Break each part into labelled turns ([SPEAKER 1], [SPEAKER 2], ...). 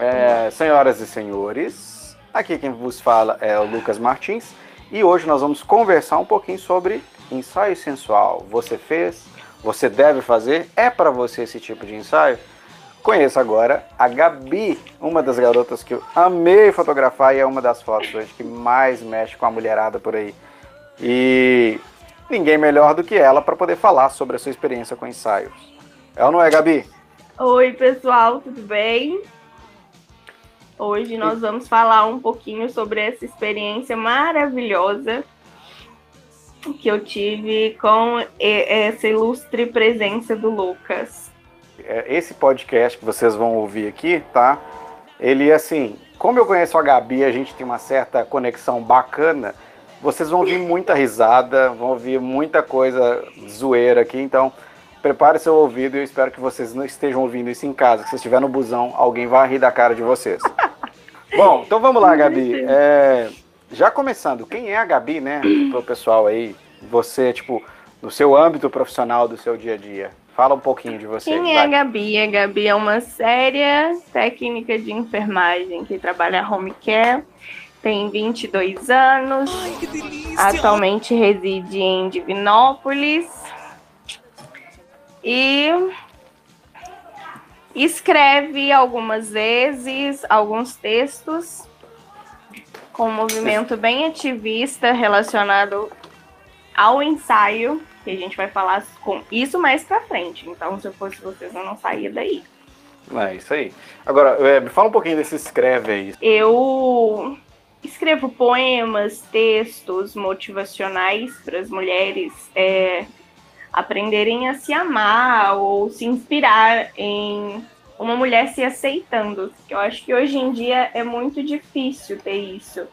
[SPEAKER 1] É, senhoras e senhores, aqui quem vos fala é o Lucas Martins e hoje nós vamos conversar um pouquinho sobre ensaio sensual. Você fez? Você deve fazer? É para você esse tipo de ensaio? Conheça agora a Gabi, uma das garotas que eu amei fotografar e é uma das fotos hoje que mais mexe com a mulherada por aí. E ninguém melhor do que ela para poder falar sobre a sua experiência com ensaios. É ou não é, Gabi?
[SPEAKER 2] Oi, pessoal, tudo bem? Hoje nós vamos falar um pouquinho sobre essa experiência maravilhosa que eu tive com essa ilustre presença do Lucas.
[SPEAKER 1] É, esse podcast que vocês vão ouvir aqui, tá? Ele, assim, como eu conheço a Gabi, a gente tem uma certa conexão bacana, vocês vão ouvir muita risada, vão ouvir muita coisa zoeira aqui, então prepare seu ouvido e eu espero que vocês não estejam ouvindo isso em casa, que se estiver no busão, alguém vai rir da cara de vocês. Bom, então vamos lá, Gabi. É, já começando, quem é a Gabi, né, pro pessoal aí, você, tipo, no seu âmbito profissional do seu dia a dia? Fala um pouquinho de você.
[SPEAKER 2] Quem é a Gabi? A Gabi é uma séria técnica de enfermagem que trabalha home care, tem 22 anos, Ai, atualmente reside em Divinópolis e escreve algumas vezes alguns textos com um movimento bem ativista relacionado ao ensaio que a gente vai falar com isso mais pra frente. Então, se eu fosse vocês, eu não saía daí.
[SPEAKER 1] É isso aí. Agora, é, me fala um pouquinho desse escreve aí.
[SPEAKER 2] Eu escrevo poemas, textos motivacionais para as mulheres é, aprenderem a se amar ou se inspirar em uma mulher se aceitando. Eu acho que hoje em dia é muito difícil ter isso.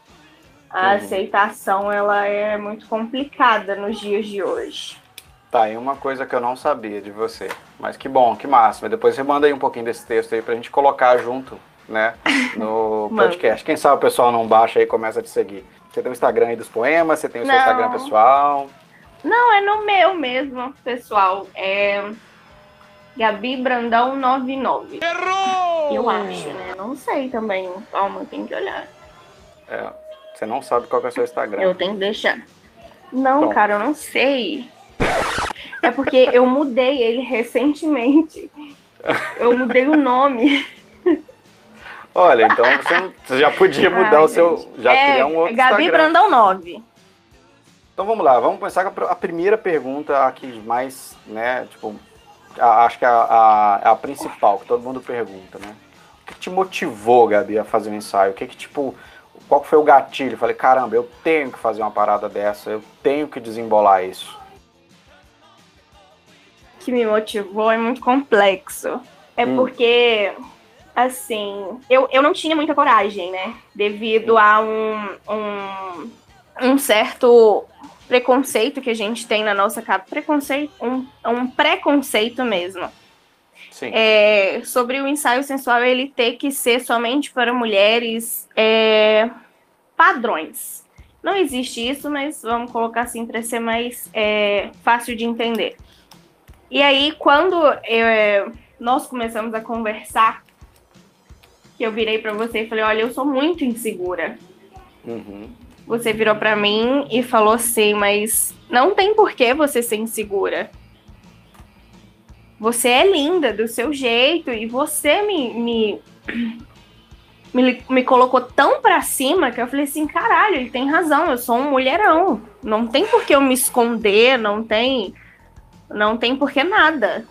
[SPEAKER 2] A uhum. aceitação ela é muito complicada nos dias de hoje.
[SPEAKER 1] Tá, aí uma coisa que eu não sabia de você. Mas que bom, que máximo. Depois você manda aí um pouquinho desse texto aí pra gente colocar junto, né? No podcast. Quem sabe o pessoal não baixa aí e começa a te seguir. Você tem o Instagram aí dos poemas, você tem o seu não. Instagram pessoal.
[SPEAKER 2] Não, é no meu mesmo, pessoal. É Gabi Brandão 99. Errou! Eu acho, né? Não sei também. Calma, tem que olhar.
[SPEAKER 1] É. Você não sabe qual é o seu Instagram.
[SPEAKER 2] Eu tenho que deixar. Não, Pronto. cara, eu não sei. É porque eu mudei ele recentemente. Eu mudei o nome.
[SPEAKER 1] Olha, então você, já podia mudar Ai, o seu. Já é, criar um outro
[SPEAKER 2] Gabi
[SPEAKER 1] Instagram.
[SPEAKER 2] Brandão 9.
[SPEAKER 1] Então vamos lá, vamos começar com a primeira pergunta aqui mais, né, tipo, a, acho que é a, a, a, principal, que todo mundo pergunta, né? O que te motivou, Gabi, a fazer um ensaio? O que que, tipo, qual foi o gatilho? Eu falei, caramba, eu tenho que fazer uma parada dessa, eu tenho que desembolar isso.
[SPEAKER 2] O que me motivou é muito complexo. É hum. porque, assim, eu, eu não tinha muita coragem, né? Devido a um, um, um certo preconceito que a gente tem na nossa casa. Preconceito, um, um preconceito mesmo. É, sobre o ensaio sensual ele ter que ser somente para mulheres é, padrões. Não existe isso, mas vamos colocar assim para ser mais é, fácil de entender. E aí, quando eu, nós começamos a conversar, que eu virei para você e falei: Olha, eu sou muito insegura. Uhum. Você virou para mim e falou assim: Mas não tem por que você ser insegura você é linda do seu jeito e você me, me, me, me colocou tão pra cima que eu falei assim: caralho, ele tem razão, eu sou um mulherão. Não tem por que eu me esconder, não tem. Não tem por que nada.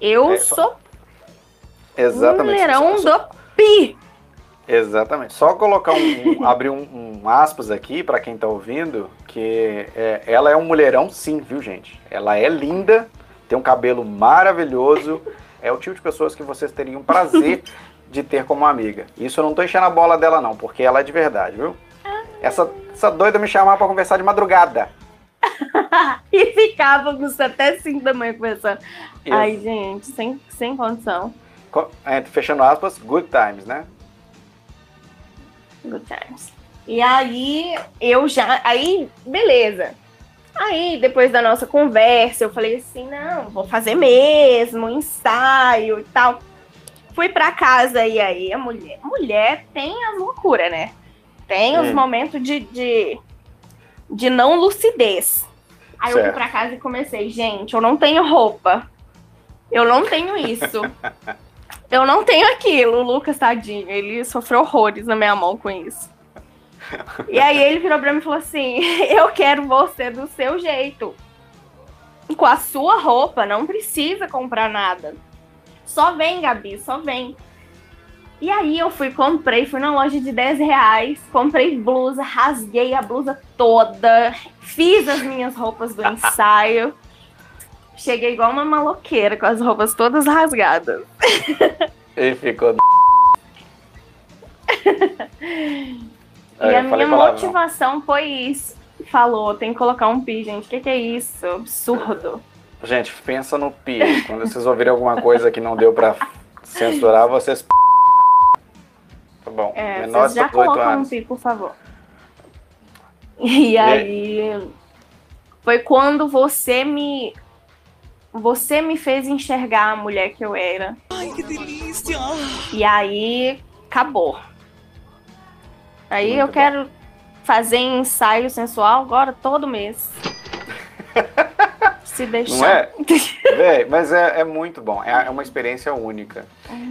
[SPEAKER 2] Eu é, sou.
[SPEAKER 1] Exatamente.
[SPEAKER 2] Um mulherão só, do pi.
[SPEAKER 1] Exatamente. Só colocar um, um abrir um, um, aspas aqui para quem tá ouvindo, que é, ela é um mulherão sim, viu, gente? Ela é linda, tem um cabelo maravilhoso, é o tipo de pessoas que vocês teriam prazer de ter como amiga. Isso eu não tô enchendo a bola dela não, porque ela é de verdade, viu? Essa, essa doida me chamava para conversar de madrugada.
[SPEAKER 2] e ficávamos até 5 da manhã conversando. Isso. Ai, gente, sem, sem condição.
[SPEAKER 1] Entre, fechando aspas, good times, né?
[SPEAKER 2] Good times. E aí, eu já. Aí, beleza. Aí, depois da nossa conversa, eu falei assim: não, vou fazer mesmo, ensaio e tal. Fui pra casa e aí a mulher. Mulher tem as loucuras, né? Tem os
[SPEAKER 1] Hum.
[SPEAKER 2] momentos de, de, de não lucidez. Aí eu fui
[SPEAKER 1] Certo.
[SPEAKER 2] pra casa e comecei, gente, eu não tenho roupa. Eu não tenho isso. eu não tenho aquilo. O Lucas, tadinho, ele sofreu horrores na minha mão com isso. E aí ele virou pra mim e falou assim: Eu quero você do seu jeito. Com a sua roupa, não precisa comprar nada. Só vem, Gabi, só vem. E aí eu fui, comprei, fui na loja de 10 reais, comprei blusa, rasguei a blusa toda, fiz as minhas roupas do ensaio. Cheguei igual uma maloqueira, com as roupas todas rasgadas.
[SPEAKER 1] Ele ficou.
[SPEAKER 2] E
[SPEAKER 1] Aí É,
[SPEAKER 2] a minha motivação foi isso. Falou, tem que colocar um pi, gente. O que, que é isso? Absurdo.
[SPEAKER 1] Gente, pensa no pi. Quando vocês ouvirem alguma coisa que não deu pra censurar, vocês. Tá bom.
[SPEAKER 2] É,
[SPEAKER 1] Menor
[SPEAKER 2] vocês já
[SPEAKER 1] 18
[SPEAKER 2] colocam um
[SPEAKER 1] anos.
[SPEAKER 2] pi, por favor. E aí foi quando você me você me fez enxergar a mulher que eu era.
[SPEAKER 3] Ai, que delícia!
[SPEAKER 2] E aí acabou. Aí
[SPEAKER 1] Muito
[SPEAKER 2] eu
[SPEAKER 1] bom.
[SPEAKER 2] quero fazer ensaio sensual agora todo mês. Se deixar.
[SPEAKER 1] Não é? Véi, mas é, é muito bom. É, é uma experiência única.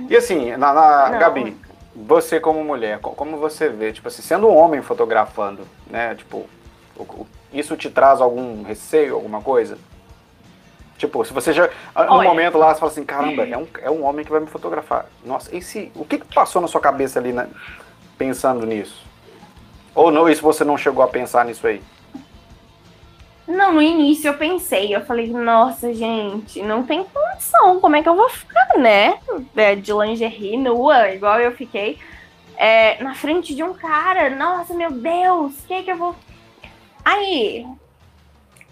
[SPEAKER 1] E assim, na, na-
[SPEAKER 2] Não.
[SPEAKER 1] Gabi, você como mulher, co- como você vê, tipo assim, sendo um homem fotografando, né? Tipo, isso te traz algum receio, alguma coisa? Tipo, se você já. No
[SPEAKER 2] Olha.
[SPEAKER 1] momento lá, você fala assim, caramba, é um, é um homem que vai me fotografar. Nossa, e se. O que, que passou na sua cabeça ali, né, pensando nisso? Ou não, isso você não chegou a pensar nisso aí?
[SPEAKER 2] Não, no início eu pensei, eu falei, nossa, gente, não tem condição, como é que eu vou ficar, né? É, De lingerie nua, igual eu fiquei, é, na frente de um cara, nossa, meu Deus, o que que eu vou. Aí,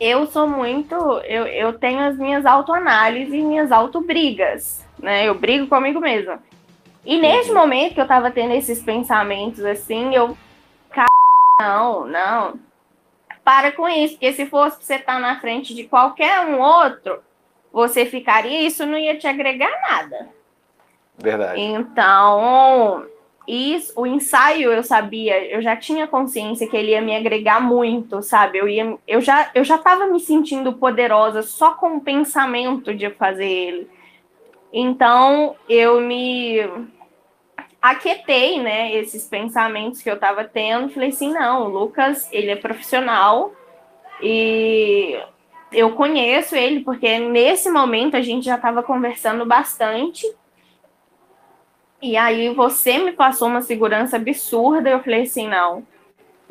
[SPEAKER 2] eu sou muito. Eu, eu tenho as minhas autoanálises e minhas autobrigas, né? Eu brigo comigo mesma. E nesse momento que eu tava tendo esses pensamentos assim, eu. "Ca- Não, não para com isso, porque se fosse pra você estar na frente de qualquer um outro, você ficaria, isso não ia te agregar nada.
[SPEAKER 1] Verdade.
[SPEAKER 2] Então, isso, o ensaio eu sabia, eu já tinha consciência que ele ia me agregar muito, sabe? Eu ia, eu já, eu já estava me sentindo poderosa só com o pensamento de fazer ele. Então, eu me aquietei, né, esses pensamentos que eu tava tendo, falei assim, não, o Lucas, ele é profissional e eu conheço ele porque nesse momento a gente já estava conversando bastante. E aí você me passou uma segurança absurda, eu falei assim, não,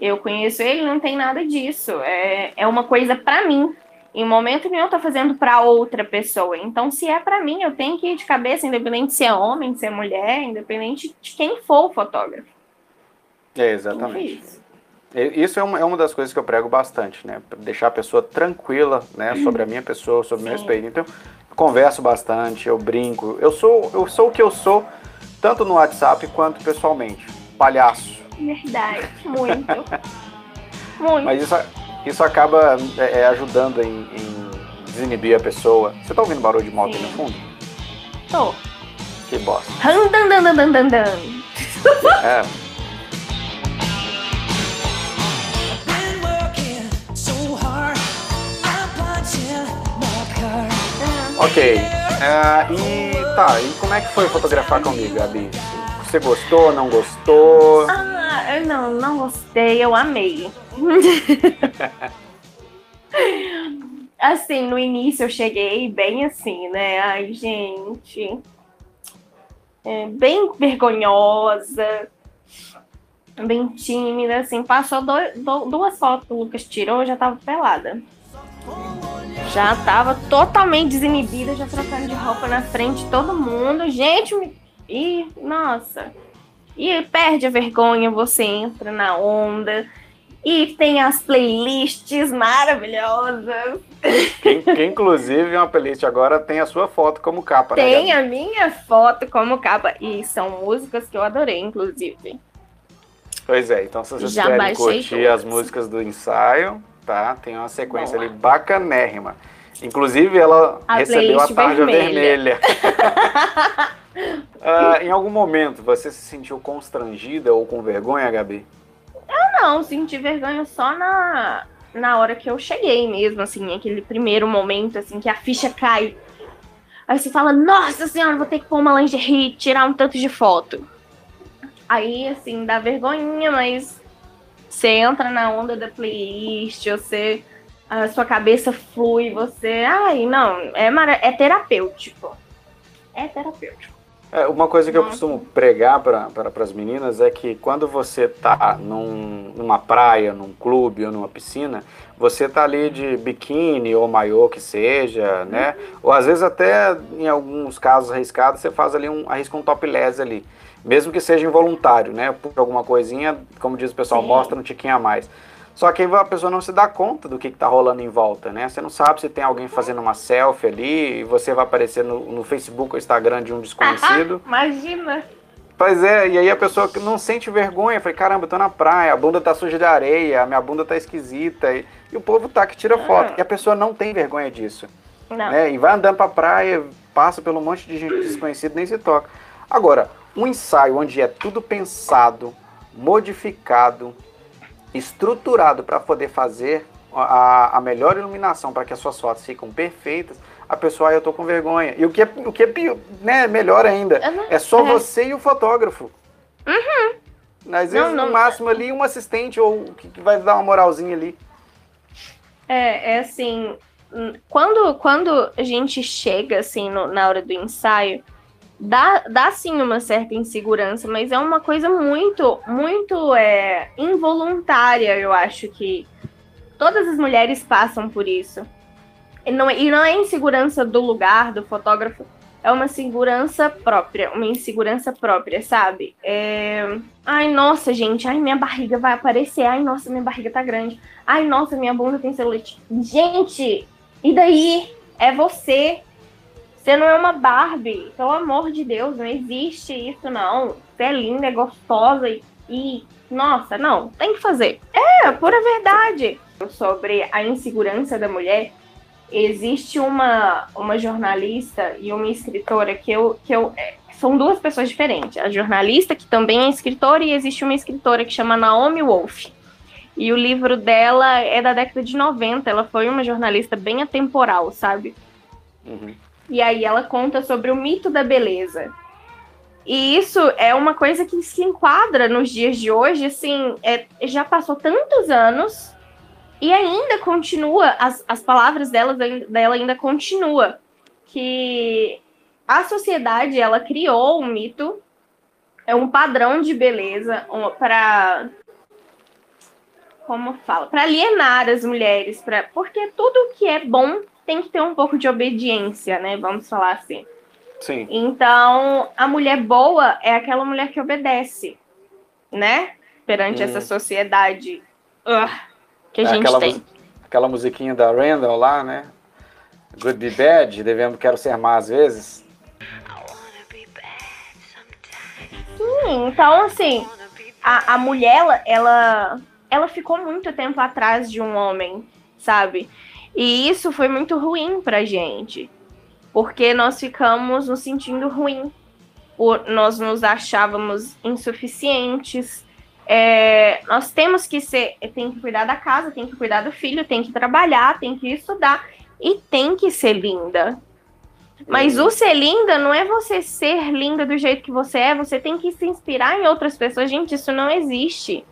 [SPEAKER 2] eu conheço ele, não tem nada disso, é, é uma coisa para mim. Em momento nenhum eu tô fazendo para outra pessoa. Então, se é para mim, eu tenho que ir de cabeça, independente se é homem, se é mulher, independente de quem for o fotógrafo.
[SPEAKER 1] É, exatamente.
[SPEAKER 2] Isso.
[SPEAKER 1] Isso é uma, é uma das coisas que eu prego bastante, né? Deixar a pessoa tranquila, né? Sobre a minha pessoa, sobre o meu respeito. Então, eu converso bastante, eu brinco. Eu sou, eu sou o que eu sou, tanto no WhatsApp quanto pessoalmente. Palhaço.
[SPEAKER 2] Verdade, muito. muito.
[SPEAKER 1] Mas isso, isso acaba é, é, ajudando em, em desinibir a pessoa. Você tá ouvindo barulho de moto aí no fundo?
[SPEAKER 2] Tô.
[SPEAKER 1] Que bosta.
[SPEAKER 2] Ran, dan, dan, dan, dan, dan, dan.
[SPEAKER 1] É, ok. É, e tá, e como é que foi fotografar comigo, Gabi? Você gostou, não gostou?
[SPEAKER 2] Ah, eu não, não gostei, eu amei. assim, no início eu cheguei bem assim, né? Ai, gente. É, bem vergonhosa, bem tímida, assim. Passou dois- duas fotos que o Lucas tirou, eu já tava pelada. Já tava totalmente desinibida, já trocando de roupa na frente de todo mundo. Gente, me... Ih, nossa. E perde a vergonha, você entra na onda. E tem as playlists maravilhosas.
[SPEAKER 1] Que, que, inclusive uma playlist agora tem a sua foto como capa, né?
[SPEAKER 2] Tem
[SPEAKER 1] Gabi?
[SPEAKER 2] a minha foto como capa. E são músicas que eu adorei, inclusive.
[SPEAKER 1] Pois é, então se vocês
[SPEAKER 2] Já
[SPEAKER 1] querem curtir
[SPEAKER 2] todas.
[SPEAKER 1] as músicas do ensaio, tá? Tem uma sequência
[SPEAKER 2] Boa.
[SPEAKER 1] ali bacanérrima. Inclusive, ela
[SPEAKER 2] A
[SPEAKER 1] recebeu a tarja
[SPEAKER 2] vermelha.
[SPEAKER 1] vermelha. Ah, em algum momento você se sentiu constrangida ou com vergonha, Gabi?
[SPEAKER 2] Não, senti vergonha só na, na hora que eu cheguei mesmo, assim, aquele primeiro momento, assim, que a ficha cai. Aí você fala, nossa senhora, vou ter que pôr uma lingerie e tirar um tanto de foto. Aí, assim, dá vergonhinha, mas você entra na onda da playlist, você. A sua cabeça flui, você. Ai, não, é, é terapêutico. É terapêutico.
[SPEAKER 1] É, uma coisa que eu
[SPEAKER 2] Nossa.
[SPEAKER 1] costumo pregar para as meninas é que quando você tá num- numa praia, num clube ou numa piscina, você tá ali de biquíni ou maiô que seja, né? Ou às vezes até em alguns casos arriscados você faz ali um arrisca um topless ali, mesmo que seja involuntário, né? Por alguma coisinha, como diz o pessoal,
[SPEAKER 2] Sim.
[SPEAKER 1] mostra um tiquinho a mais. Só que aí a pessoa não se dá conta do que, que tá rolando em volta, né? Você não sabe se tem alguém fazendo uma selfie ali e você vai aparecer no, no Facebook ou Instagram de um desconhecido.
[SPEAKER 2] Imagina.
[SPEAKER 1] Pois é, e aí a pessoa que não sente vergonha, fala, caramba, eu tô na praia, a bunda tá suja de areia, a minha bunda tá esquisita, e, e o povo tá que tira foto. E a pessoa não tem vergonha disso,
[SPEAKER 2] Não.
[SPEAKER 1] né? E vai andando pra praia, passa pelo monte de gente desconhecida, nem se toca. Agora, um ensaio onde é tudo pensado, modificado, estruturado para poder fazer a, a melhor iluminação para que as suas fotos fiquem perfeitas, a pessoa, ah, eu tô com vergonha. E o que é, o que é pior, né, melhor ainda,
[SPEAKER 2] não-
[SPEAKER 1] é só
[SPEAKER 2] é.
[SPEAKER 1] você e o fotógrafo. Às vezes,
[SPEAKER 2] Não, não.
[SPEAKER 1] no máximo ali, um assistente ou que, que vai dar uma moralzinha ali.
[SPEAKER 2] É, é assim, hum, quando, quando a gente chega assim no- na hora do ensaio, dá, dá sim uma certa insegurança, mas é uma coisa muito, muito é, involuntária, eu acho que todas as mulheres passam por isso. E não, é- e não é insegurança do lugar, do fotógrafo, é uma segurança própria, uma insegurança própria, sabe? É... Ai, nossa, gente, ai, minha barriga vai aparecer, ai, nossa, minha barriga tá grande. Ai, nossa, minha bunda tem celulite. Gente, e daí? É você. Você não é uma Barbie. Pelo amor de Deus, não existe isso, não. Você é linda, é gostosa e. e- nossa, não, tem que fazer. É, pura verdade. Sobre a insegurança da mulher, existe uma, uma jornalista e uma escritora que eu. Que eu é, são duas pessoas diferentes. A jornalista, que também é escritora, e existe uma escritora que chama Naomi Wolf. E o livro dela é da década de 90. Ela foi uma jornalista bem atemporal, sabe?
[SPEAKER 1] Uhum.
[SPEAKER 2] E aí ela conta sobre o mito da beleza. E isso é uma coisa que se enquadra nos dias de hoje, assim, é, já passou tantos anos e ainda continua, as, as palavras delas, ain- dela ainda continua, que a sociedade, ela criou um mito, é um padrão de beleza para como fala, para alienar as mulheres, pra, porque tudo que é bom tem que ter um pouco de obediência, né? Vamos falar assim.
[SPEAKER 1] Sim.
[SPEAKER 2] Então, a mulher boa é aquela mulher que obedece, né? Perante
[SPEAKER 1] Hum.
[SPEAKER 2] essa sociedade ugh, que a
[SPEAKER 1] É
[SPEAKER 2] gente
[SPEAKER 1] aquela,
[SPEAKER 2] tem.
[SPEAKER 1] mus- aquela musiquinha da Randall lá, né? Good be bad, devemos quero ser má às vezes.
[SPEAKER 2] Sim, então, assim, a, a mulher, ela, ela ficou muito tempo atrás de um homem, sabe? E isso foi muito ruim pra gente. Porque nós ficamos nos sentindo ruim. Nós nos achávamos insuficientes. É, nós temos que ser. Tem que cuidar da casa, tem que cuidar do filho, tem que trabalhar, tem que estudar. E tem que ser linda. Mas o ser linda não é você ser linda do jeito que você é, você tem que se inspirar em outras pessoas. Gente, isso não existe.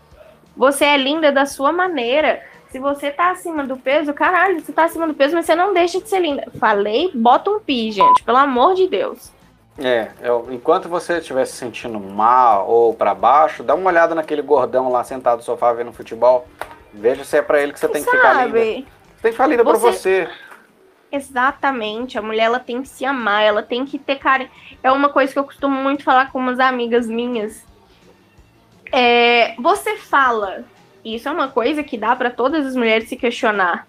[SPEAKER 2] Você é linda da sua maneira. Se você tá acima do peso, caralho, você tá acima do peso, mas você não deixa de ser linda. Falei, bota um pi, gente, pelo amor de Deus.
[SPEAKER 1] É, eu- enquanto você estiver se sentindo mal ou pra baixo, dá uma olhada naquele gordão lá sentado no sofá vendo futebol. Veja se é pra ele que você tem que ficar linda. Você
[SPEAKER 2] Sabe?
[SPEAKER 1] tem que ficar linda pra
[SPEAKER 2] Você-
[SPEAKER 1] você.
[SPEAKER 2] Exatamente. A mulher ela tem que se amar, ela tem que ter carinho. É uma coisa que eu costumo muito falar com umas amigas minhas. É, você fala, e isso é uma coisa que dá pra todas as mulheres se questionar.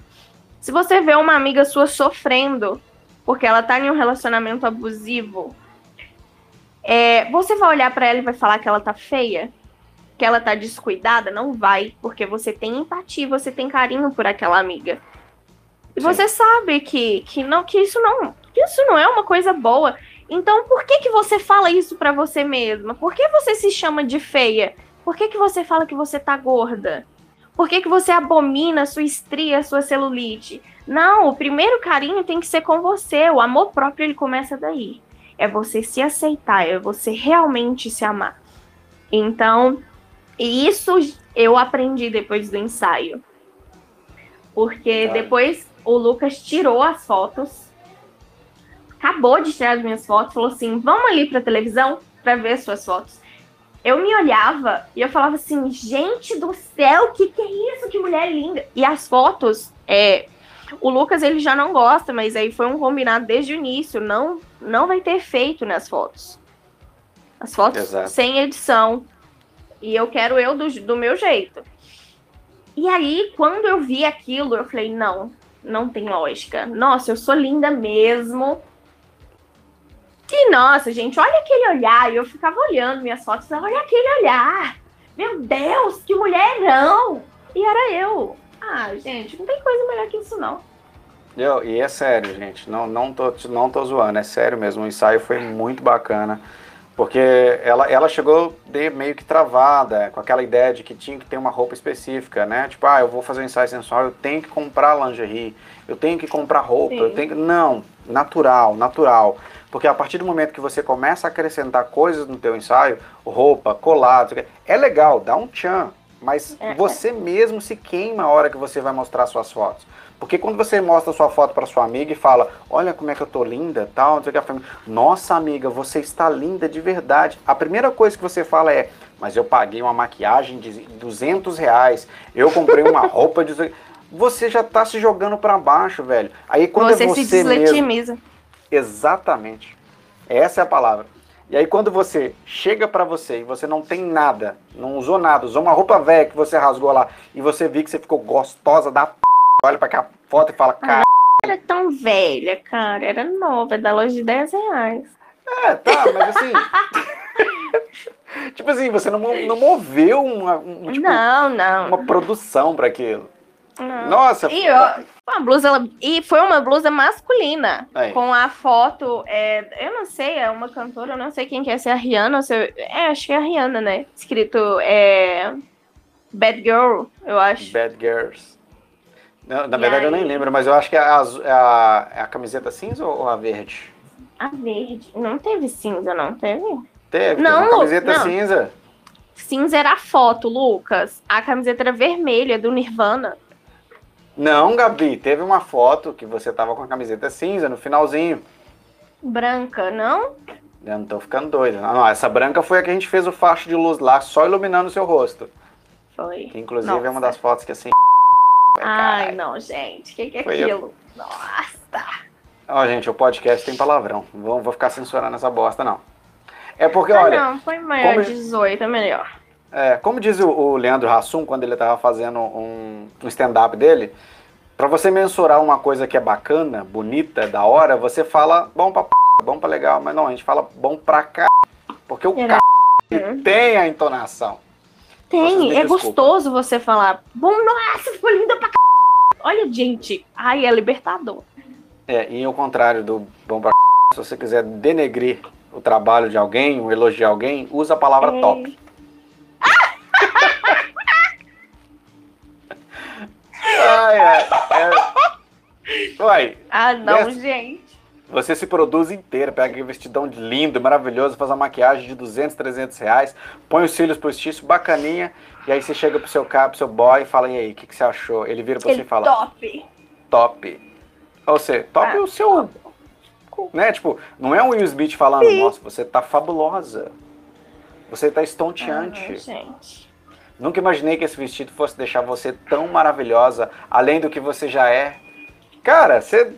[SPEAKER 2] Se você vê uma amiga sua sofrendo porque ela tá em um relacionamento abusivo, é, você vai olhar pra ela e vai falar que ela tá feia? Que ela tá descuidada? Não vai, porque você tem empatia, você tem carinho por aquela amiga. E
[SPEAKER 1] Sim.
[SPEAKER 2] você sabe que, que, não, que, isso não, que isso não é uma coisa boa. Então, por que que você fala isso pra você mesma? Por que você se chama de feia? Por que que você fala que você tá gorda? Por que que você abomina a sua estria, a sua celulite? Não, o primeiro carinho tem que ser com você. O amor próprio ele começa daí. É você se aceitar, é você realmente se amar. Então, isso eu aprendi depois do ensaio. Porque depois o Lucas tirou as fotos, acabou de tirar as minhas fotos, falou assim: vamos ali pra televisão pra ver as suas fotos. Eu me olhava e eu falava assim, gente do céu, que que é isso? Que mulher linda! E as fotos, é, o Lucas ele já não gosta, mas aí foi um combinado desde o início, não, não vai ter efeito nas fotos. As fotos
[SPEAKER 1] Exato.
[SPEAKER 2] sem edição. E eu quero eu do, do meu jeito. E aí, quando eu vi aquilo, eu falei, não, não tem lógica. Nossa, eu sou linda mesmo. E nossa, gente, olha aquele olhar. E eu ficava olhando minhas fotos, olha aquele olhar. Meu Deus, que mulherão! E era eu. Ah, gente, não tem coisa melhor que isso, não.
[SPEAKER 1] Eu, e é sério, gente. Não, não, tô, não tô zoando, é sério mesmo. O ensaio foi muito bacana. Porque ela, ela chegou de meio que travada, com aquela ideia de que tinha que ter uma roupa específica, né? Tipo, ah, eu vou fazer um ensaio sensual, eu tenho que comprar lingerie, eu tenho que comprar roupa,
[SPEAKER 2] Sim.
[SPEAKER 1] eu tenho que. Não, natural, natural. Porque a partir do momento que você começa a acrescentar coisas no teu ensaio, roupa, colado, é legal, dá um tchan. Mas
[SPEAKER 2] É,
[SPEAKER 1] você mesmo se queima a hora que você vai mostrar suas fotos. Porque quando você mostra sua foto para sua amiga e fala, olha como é que eu tô linda, tal, não sei o que, a família, nossa amiga, você está linda de verdade. A primeira coisa que você fala é, mas eu paguei uma maquiagem de 200 reais, eu comprei uma roupa de... Você já tá se jogando para baixo, velho. Aí quando
[SPEAKER 2] você
[SPEAKER 1] é
[SPEAKER 2] se
[SPEAKER 1] você mesmo... Exatamente. Essa é a palavra. E aí quando você chega pra você e você não tem nada, não usou nada, usou uma roupa velha que você rasgou lá e você viu que você ficou gostosa da p... olha pra aquela foto e fala, cara,
[SPEAKER 2] Era tão velha, cara. Era nova, é da loja de 10 reais.
[SPEAKER 1] é, tá, mas assim... tipo assim, você não, não moveu uma, um, tipo,
[SPEAKER 2] não, não.
[SPEAKER 1] uma produção pra aquilo.
[SPEAKER 2] Não.
[SPEAKER 1] Nossa,
[SPEAKER 2] E, ó, uma blusa, e foi uma blusa masculina.
[SPEAKER 1] Aí.
[SPEAKER 2] Com a foto. é, eu não sei, é uma cantora, eu não sei quem que é, se é a Rihanna se. É, acho que é a Rihanna, né? Escrito é, Bad Girl, eu acho.
[SPEAKER 1] Bad Girls. Não, na
[SPEAKER 2] E
[SPEAKER 1] verdade eu nem
[SPEAKER 2] aí?
[SPEAKER 1] lembro, mas eu acho que é a, é a, é a camiseta cinza ou a verde?
[SPEAKER 2] A verde. Não teve cinza, não teve?
[SPEAKER 1] Teve,
[SPEAKER 2] Não,
[SPEAKER 1] teve camiseta
[SPEAKER 2] não.
[SPEAKER 1] cinza.
[SPEAKER 2] Cinza era a foto, Lucas. A camiseta era vermelha, do Nirvana.
[SPEAKER 1] Não, Gabi, teve uma foto que você tava com a camiseta cinza no finalzinho.
[SPEAKER 2] Branca, não?
[SPEAKER 1] Eu não tô ficando doido. Não, não, essa branca foi a que a gente fez o facho de luz lá, só iluminando o seu rosto.
[SPEAKER 2] Foi.
[SPEAKER 1] Que inclusive é uma
[SPEAKER 2] Nossa.
[SPEAKER 1] das fotos que assim.
[SPEAKER 2] Ai, não, gente. O que, que é
[SPEAKER 1] Foi eu.
[SPEAKER 2] aquilo? Nossa.
[SPEAKER 1] Ó, gente, o podcast tem palavrão. Não vou, vou ficar censurando essa bosta, não. É porque,
[SPEAKER 2] Ah,
[SPEAKER 1] olha,
[SPEAKER 2] não, foi maior,
[SPEAKER 1] como-
[SPEAKER 2] 18 é melhor.
[SPEAKER 1] É, como diz o, o Leandro Hassum, quando ele tava fazendo um, um stand-up dele, pra você mensurar uma coisa que é bacana, bonita, da hora, você fala bom pra p, bom pra legal, mas não, a gente fala bom pra cá. Porque o c tem a entonação.
[SPEAKER 2] Tem, é gostoso você falar. Bom, nossa, ficou linda pra c... Olha, gente. Ai, é libertador.
[SPEAKER 1] É, e ao contrário do bom pra c, se você quiser denegrir o trabalho de alguém, ou elogiar alguém, usa a palavra
[SPEAKER 2] É.
[SPEAKER 1] top. Ai, ai, é... Uai,
[SPEAKER 2] Ah, não,
[SPEAKER 1] Dessa-
[SPEAKER 2] gente.
[SPEAKER 1] você se produz inteira, pega aquele vestidão de lindo, maravilhoso, faz uma maquiagem de 200, 300 reais, põe os cílios postiços, bacaninha, e aí você chega pro seu cara, pro seu boy e fala, e aí, o que, que você achou? Ele vira pra você
[SPEAKER 2] Ele
[SPEAKER 1] e fala,
[SPEAKER 2] top.
[SPEAKER 1] top. Ou seja, top
[SPEAKER 2] Ah.
[SPEAKER 1] é o seu. Né? Tipo, não é um Will Smith falando,
[SPEAKER 2] Sim.
[SPEAKER 1] nossa, você tá fabulosa. Você tá
[SPEAKER 2] Ah,
[SPEAKER 1] estonteante.
[SPEAKER 2] gente.
[SPEAKER 1] Nunca imaginei que esse vestido fosse deixar você tão maravilhosa, além do que você já é. Cara, você.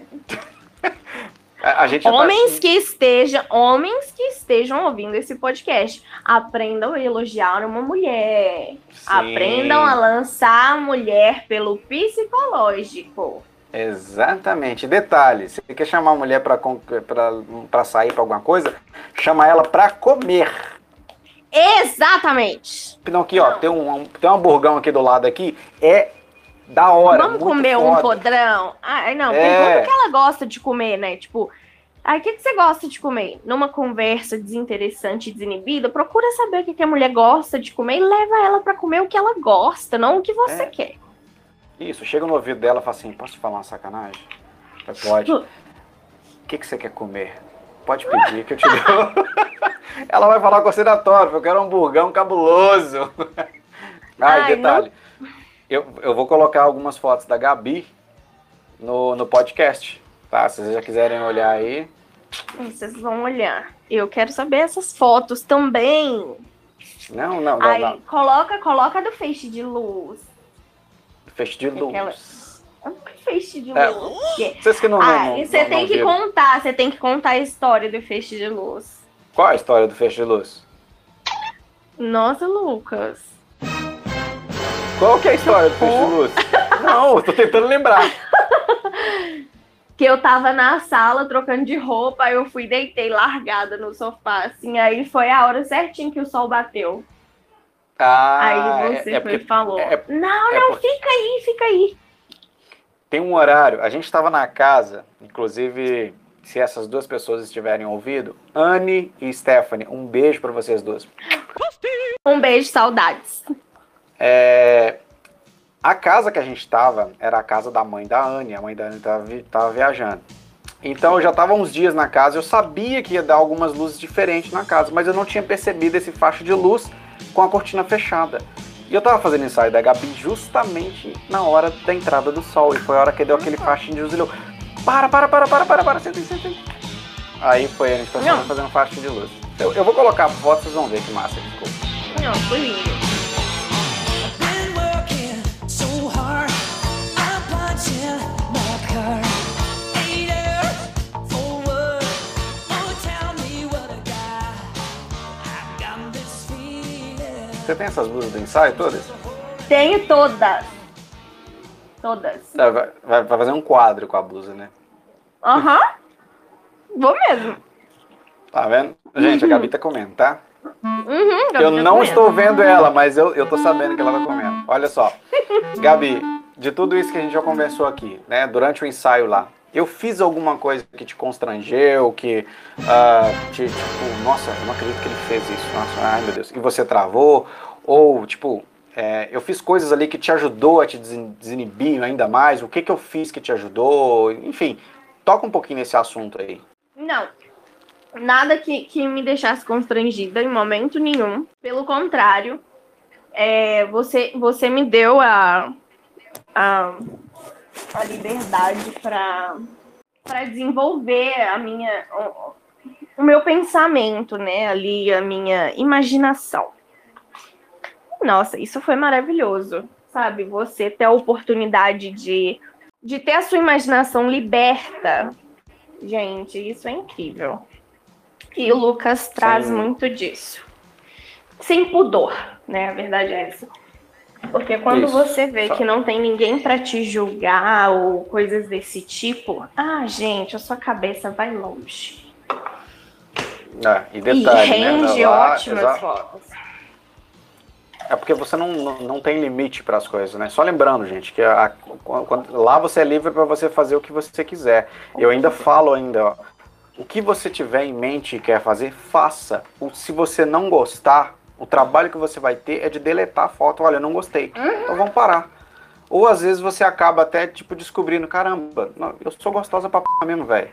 [SPEAKER 1] a a gente tá-
[SPEAKER 2] Homens que estejam, homens que estejam ouvindo esse podcast, aprendam a elogiar uma mulher.
[SPEAKER 1] Sim,
[SPEAKER 2] Aprendam a lançar a mulher pelo psicológico.
[SPEAKER 1] Exatamente. Detalhe: você quer chamar a mulher pra sair pra alguma coisa? Chama ela pra comer.
[SPEAKER 2] Exatamente.
[SPEAKER 1] Não, aqui, ó, tem um, um- tem um hamburgão aqui do lado aqui. É da hora.
[SPEAKER 2] Vamos comer um
[SPEAKER 1] foda.
[SPEAKER 2] podrão? Ai, não,
[SPEAKER 1] É.
[SPEAKER 2] pergunta o que ela gosta de comer, né? Tipo, Aí, o que, que você gosta de comer? Numa conversa desinteressante e desinibida, procura saber o que, que a mulher gosta de comer e leva ela pra comer o que ela gosta, não o que você
[SPEAKER 1] É.
[SPEAKER 2] quer.
[SPEAKER 1] Isso, chega no ouvido dela e fala assim, posso te falar uma sacanagem? Pode. O que, que você quer comer? Pode pedir que eu te dou. Ela vai falar com você na torta, eu quero um hamburgão cabuloso. Ai,
[SPEAKER 2] Ai,
[SPEAKER 1] detalhe. Eu, eu vou colocar algumas fotos da Gabi no, no podcast, tá? Se vocês já quiserem olhar aí.
[SPEAKER 2] Vocês vão olhar. Eu quero saber essas fotos também.
[SPEAKER 1] Não, não, não,
[SPEAKER 2] Aí,
[SPEAKER 1] não.
[SPEAKER 2] coloca, coloca do feixe de luz.
[SPEAKER 1] Feixe de luz.
[SPEAKER 2] Aquela- Feixe de
[SPEAKER 1] É.
[SPEAKER 2] luz. Que-
[SPEAKER 1] Vocês que não, não,
[SPEAKER 2] Ah,
[SPEAKER 1] não,
[SPEAKER 2] você
[SPEAKER 1] não-
[SPEAKER 2] tem
[SPEAKER 1] não
[SPEAKER 2] que contar, você tem que contar a história do feixe de luz.
[SPEAKER 1] Qual a história do feixe de luz?
[SPEAKER 2] Nossa, Lucas.
[SPEAKER 1] Qual que é a história do feixe de luz? Não, eu tô tentando lembrar.
[SPEAKER 2] Que eu tava na sala trocando de roupa, eu fui deitei largada no sofá, assim, aí foi a hora certinho que o sol bateu.
[SPEAKER 1] Ah,
[SPEAKER 2] aí você
[SPEAKER 1] é, é
[SPEAKER 2] foi
[SPEAKER 1] porque
[SPEAKER 2] e falou:
[SPEAKER 1] é-
[SPEAKER 2] Não,
[SPEAKER 1] é
[SPEAKER 2] não,
[SPEAKER 1] porque-
[SPEAKER 2] fica aí, fica aí.
[SPEAKER 1] Tem um horário. A gente estava na casa, inclusive, se essas duas pessoas estiverem ouvindo, Anne e Stephanie, um beijo para vocês duas.
[SPEAKER 2] Um beijo, saudades.
[SPEAKER 1] É, a casa que a gente estava era a casa da mãe da Anne. A mãe da Anne estava viajando. Então eu já estava uns dias na casa, eu sabia que ia dar algumas luzes diferentes na casa, mas eu não tinha percebido esse facho de luz com a cortina fechada. E eu tava fazendo ensaio da Gabi justamente na hora da entrada do sol. E foi a hora que deu aquele faixinho de luz e ele para, para, para, para, para, para, senta aí, senta aí. Aí foi a gente foi fazendo faixinho de luz. Eu, eu vou colocar a foto, vocês vão ver que massa que ficou.
[SPEAKER 2] Não, foi lindo.
[SPEAKER 1] Você tem essas blusas do ensaio todas?
[SPEAKER 2] Tenho todas. Todas.
[SPEAKER 1] É, Vai, vai- vai fazer um quadro com a blusa, né?
[SPEAKER 2] Aham. Vou mesmo.
[SPEAKER 1] Tá vendo? Gente, a Gabi tá comendo, tá?
[SPEAKER 2] Uhum,
[SPEAKER 1] Eu
[SPEAKER 2] Gabi,
[SPEAKER 1] não
[SPEAKER 2] tô
[SPEAKER 1] estou
[SPEAKER 2] comendo.
[SPEAKER 1] vendo ela, mas eu, eu tô sabendo que ela tá comendo. Olha só. Gabi, de tudo isso que a gente já conversou aqui, né? Durante o ensaio lá, eu fiz alguma coisa que te constrangeu, que ah, te, tipo, nossa, eu não acredito que ele fez isso. Nossa, ai meu Deus. E você travou? Ou, tipo, é, eu fiz coisas ali que te ajudou a te desin- desinibir ainda mais? O que que eu fiz que te ajudou? Enfim, toca um pouquinho nesse assunto aí.
[SPEAKER 2] Não. Nada que, que me deixasse constrangida em momento nenhum. Pelo contrário, é, você, você me deu a, a, a liberdade para desenvolver a minha, o, o meu pensamento, né? Ali, a minha imaginação. Nossa, isso foi maravilhoso, sabe? Você ter a oportunidade de, de ter a sua imaginação liberta Gente, isso é incrível. E o Lucas traz
[SPEAKER 1] Sim.
[SPEAKER 2] muito disso. Sem pudor, né? A verdade é essa. Porque quando
[SPEAKER 1] Isso.
[SPEAKER 2] você vê que não tem ninguém pra te julgar ou coisas desse tipo, ah, gente, a sua cabeça vai longe.
[SPEAKER 1] É, e
[SPEAKER 2] e
[SPEAKER 1] detalhe,
[SPEAKER 2] rende
[SPEAKER 1] né? Lá-
[SPEAKER 2] ótimas fotos.
[SPEAKER 1] É porque você não, não, não tem limite para as coisas, né? Só lembrando, gente, que a- a- quando- lá você é livre para você fazer o que você quiser. Eu ainda falo ainda, ó, o que você tiver em mente e quer fazer, faça. Se você não gostar, o trabalho que você vai ter é de deletar a foto. Olha, eu não gostei. Então vamos parar. Ou às vezes você acaba até, tipo, descobrindo, caramba, não, eu sou gostosa pra p mesmo, velho.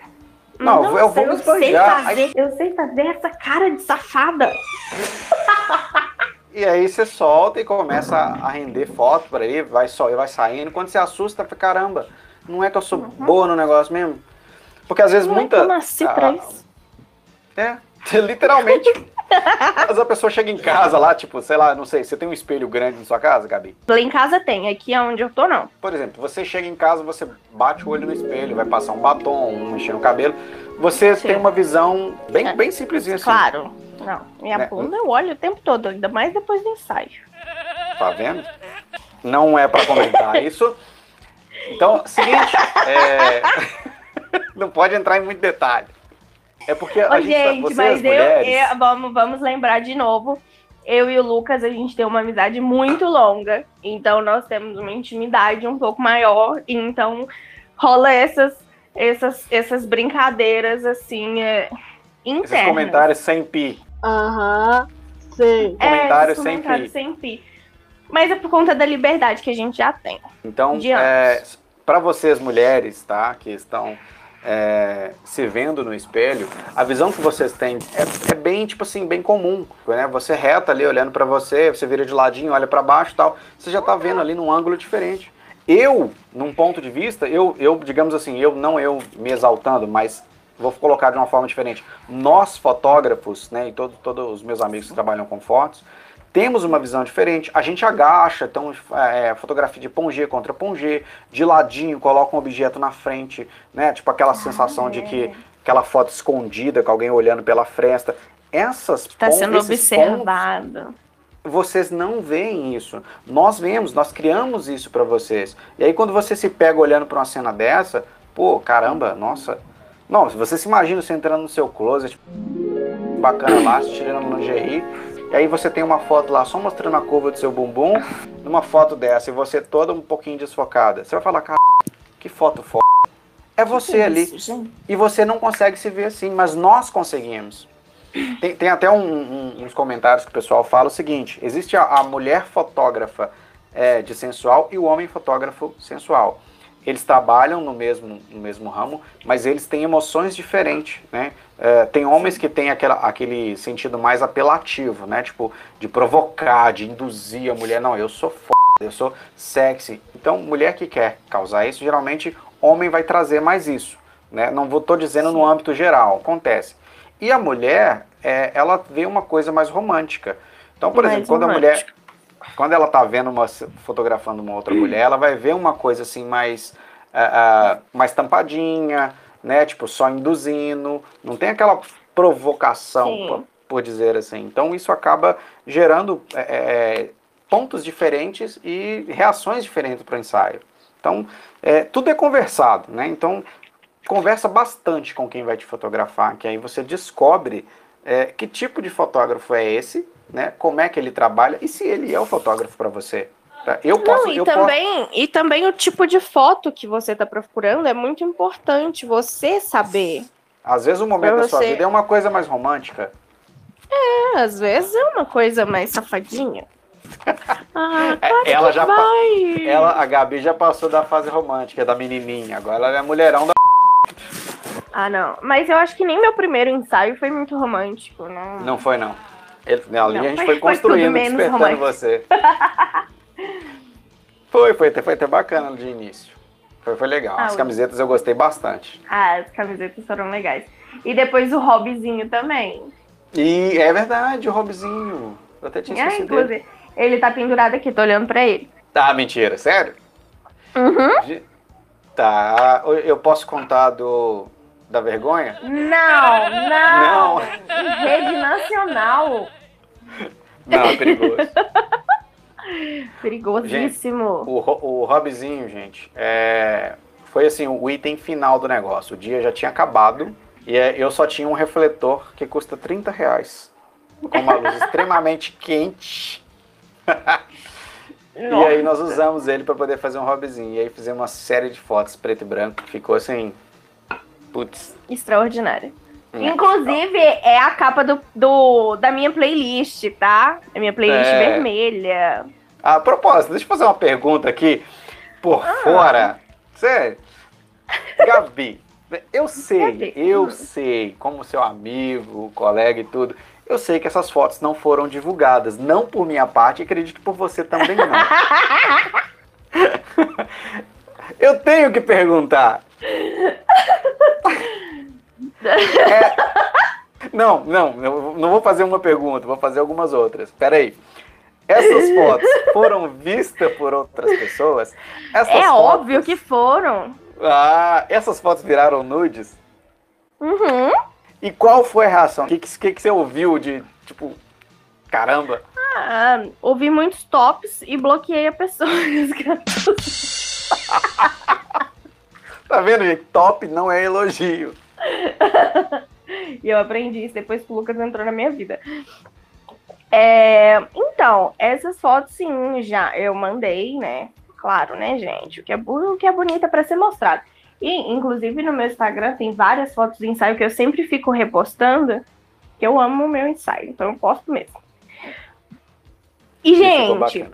[SPEAKER 1] Não, eu
[SPEAKER 2] Nossa,
[SPEAKER 1] vou me
[SPEAKER 2] eu sei fazer, eu sei fazer essa cara de safada.
[SPEAKER 1] E aí você solta e começa a render foto por aí, vai, só, vai saindo. Quando você assusta, fica, caramba, não é que eu sou boa no negócio mesmo? Porque às vezes
[SPEAKER 2] Não é
[SPEAKER 1] muita.
[SPEAKER 2] eu nasci pra isso.
[SPEAKER 1] É, literalmente. Vezes a pessoa chega em casa lá, tipo, sei lá, não sei, você tem um espelho grande na sua casa, Gabi?
[SPEAKER 2] Lá em casa tem, aqui é onde eu tô, não.
[SPEAKER 1] Por exemplo, você chega em casa, você bate o olho no espelho, vai passar um batom, um mexer no cabelo. Você
[SPEAKER 2] Sim.
[SPEAKER 1] tem uma visão bem,
[SPEAKER 2] É.
[SPEAKER 1] bem simplesinha assim.
[SPEAKER 2] Claro. Não, minha
[SPEAKER 1] Né?
[SPEAKER 2] bunda eu olho o tempo todo, ainda mais depois do ensaio.
[SPEAKER 1] Tá vendo? Não é pra comentar isso. Então, seguinte, é... não pode entrar em muito detalhe. É porque a
[SPEAKER 2] Ô,
[SPEAKER 1] gente, tá-
[SPEAKER 2] gente,
[SPEAKER 1] vocês
[SPEAKER 2] mas eu,
[SPEAKER 1] mulheres,
[SPEAKER 2] eu- vamos, vamos lembrar de novo. Eu e o Lucas, a gente tem uma amizade muito longa. Então nós temos uma intimidade um pouco maior. Então rola essas, essas, essas brincadeiras assim é, internas.
[SPEAKER 1] Esses comentários sem pi.
[SPEAKER 4] Aham. Sim.
[SPEAKER 2] É,
[SPEAKER 1] comentários sem
[SPEAKER 2] comentários
[SPEAKER 1] pi.
[SPEAKER 2] sem pi. Mas é por conta da liberdade que a gente já tem.
[SPEAKER 1] Então, é, para vocês mulheres, tá, que estão é, se vendo no espelho, a visão que vocês têm é, é bem, tipo assim, bem comum, né? Você reta ali olhando para você, você vira de ladinho, olha para baixo, tal, você já tá vendo ali num ângulo diferente. Eu, num ponto de vista, eu, eu, digamos assim, eu não eu me exaltando, mas vou colocar de uma forma diferente. Nós fotógrafos, né, e todo, todos os meus amigos que trabalham com fotos, temos uma visão diferente. A gente agacha, então é, fotografia de pongê contra pongê, de ladinho, coloca um objeto na frente, né? Tipo aquela sensação de que aquela foto escondida com alguém olhando pela fresta. Essas
[SPEAKER 2] Está sendo
[SPEAKER 1] esses pontos,
[SPEAKER 2] observado.
[SPEAKER 1] vocês não veem isso. Nós vemos, nós criamos isso pra vocês. E aí quando você se pega olhando pra uma cena dessa, pô, caramba, nossa. Não, você se imagina você entrando no seu closet, bacana lá, se tirando lingerie, e aí você tem uma foto lá só mostrando a curva do seu bumbum, numa foto dessa, e você toda um pouquinho desfocada. Você vai falar, cara, que foto foda. É você ali.
[SPEAKER 2] Isso.
[SPEAKER 1] E você não consegue se ver assim, mas nós conseguimos. Tem, tem até um- um- uns comentários que o pessoal fala o seguinte: existe a, a mulher fotógrafa é, de sensual e o homem fotógrafo sensual. Eles trabalham no mesmo, no mesmo ramo, mas eles têm emoções diferentes, né? É, tem homens que têm aquela, aquele sentido mais apelativo, né? Tipo, de provocar, de induzir a mulher. Não, eu sou foda, eu sou sexy. Então, mulher que quer causar isso, geralmente homem vai trazer mais isso, né? Não vou tô dizendo no âmbito geral, acontece. E a mulher, é, ela vê uma coisa mais romântica. Então, por
[SPEAKER 2] Mais
[SPEAKER 1] exemplo, quando a mulher quando ela tá vendo uma fotografando uma outra mulher, ela vai ver uma coisa assim mais ah, ah, mais tampadinha, né? Tipo só induzindo, não tem aquela provocação, por, por dizer assim. Então isso acaba gerando é, é, pontos diferentes e reações diferentes para o ensaio. Então é, tudo é conversado, né? Então conversa bastante com quem vai te fotografar, que aí você descobre é, que tipo de fotógrafo é esse, né? Como é que ele trabalha e se ele é o fotógrafo para você. Eu posso,
[SPEAKER 2] Não, e
[SPEAKER 1] eu posso-
[SPEAKER 2] também, e também o tipo de foto que você está procurando é muito importante você saber.
[SPEAKER 1] às vezes o momento
[SPEAKER 2] pra
[SPEAKER 1] da sua
[SPEAKER 2] você-
[SPEAKER 1] vida é uma coisa mais romântica.
[SPEAKER 2] É, às vezes é uma coisa mais safadinha. Ah, claro
[SPEAKER 1] ela já
[SPEAKER 2] vai.
[SPEAKER 1] Ela, a Gabi já passou da fase romântica da menininha, agora ela é mulherão da
[SPEAKER 2] Ah, não. Mas eu acho que nem meu primeiro ensaio foi muito romântico, né?
[SPEAKER 1] Não foi não. Ele, ali
[SPEAKER 2] Não,
[SPEAKER 1] a gente
[SPEAKER 2] foi-
[SPEAKER 1] foi
[SPEAKER 2] foi
[SPEAKER 1] construindo,
[SPEAKER 2] menos
[SPEAKER 1] despertando
[SPEAKER 2] romântico.
[SPEAKER 1] você. foi, foi, até- foi até bacana de início. Foi, foi legal.
[SPEAKER 2] Ah,
[SPEAKER 1] As camisetas eu gostei bastante.
[SPEAKER 2] Ah, as camisetas foram legais. E depois o hobbyzinho também.
[SPEAKER 1] E é verdade, o Robzinho. Eu até tinha
[SPEAKER 2] Ah,
[SPEAKER 1] esquecido dele.
[SPEAKER 2] inclusive, ele tá pendurado aqui, tô olhando pra ele.
[SPEAKER 1] Tá, mentira, sério?
[SPEAKER 2] Uhum.
[SPEAKER 1] Tá, eu posso contar do da vergonha?
[SPEAKER 2] Não, não.
[SPEAKER 1] Não.
[SPEAKER 2] Em rede nacional.
[SPEAKER 1] Não, é perigoso.
[SPEAKER 2] Perigosíssimo.
[SPEAKER 1] O, ro- o Robzinho, gente, é, foi assim, o item final do negócio. O dia já tinha acabado e é, eu só tinha um refletor que custa 30 reais. Com uma luz extremamente quente. E aí nós usamos ele para poder fazer um Robzinho. E aí fizemos uma série de fotos preto e branco. Ficou assim. Putz.
[SPEAKER 2] Extraordinária.
[SPEAKER 1] É.
[SPEAKER 2] Inclusive, é a capa do, do- da minha playlist, tá? A minha playlist
[SPEAKER 1] É.
[SPEAKER 2] vermelha.
[SPEAKER 1] A propósito, deixa eu fazer uma pergunta aqui por
[SPEAKER 2] Ah.
[SPEAKER 1] fora. Sério. Gabi, eu sei,
[SPEAKER 2] Gabi.
[SPEAKER 1] eu sei, como seu amigo, colega e tudo, eu sei que essas fotos não foram divulgadas. Não por minha parte, acredito por você também não. eu tenho que perguntar. É- Não, não, não vou fazer uma pergunta, vou fazer algumas outras. Peraí. Essas fotos foram vistas por outras pessoas? Essas
[SPEAKER 2] é
[SPEAKER 1] fotos-
[SPEAKER 2] óbvio que foram.
[SPEAKER 1] Ah, essas fotos viraram nudes?
[SPEAKER 2] Uhum.
[SPEAKER 1] E qual foi a reação? O que, que, que que você ouviu de, tipo, caramba?
[SPEAKER 2] Ah, ouvi muitos tops e bloqueei a pessoa.
[SPEAKER 1] Tá vendo, gente? Top não é elogio.
[SPEAKER 2] E eu aprendi isso depois que o Lucas entrou na minha vida. É, então, essas fotos sim, já eu mandei, né? Claro, né, gente? O que é, o que é bonito é pra ser mostrado. E, inclusive, no meu Instagram tem várias fotos de ensaio que eu sempre fico repostando, que eu amo o meu ensaio, então eu posto mesmo. E, gente.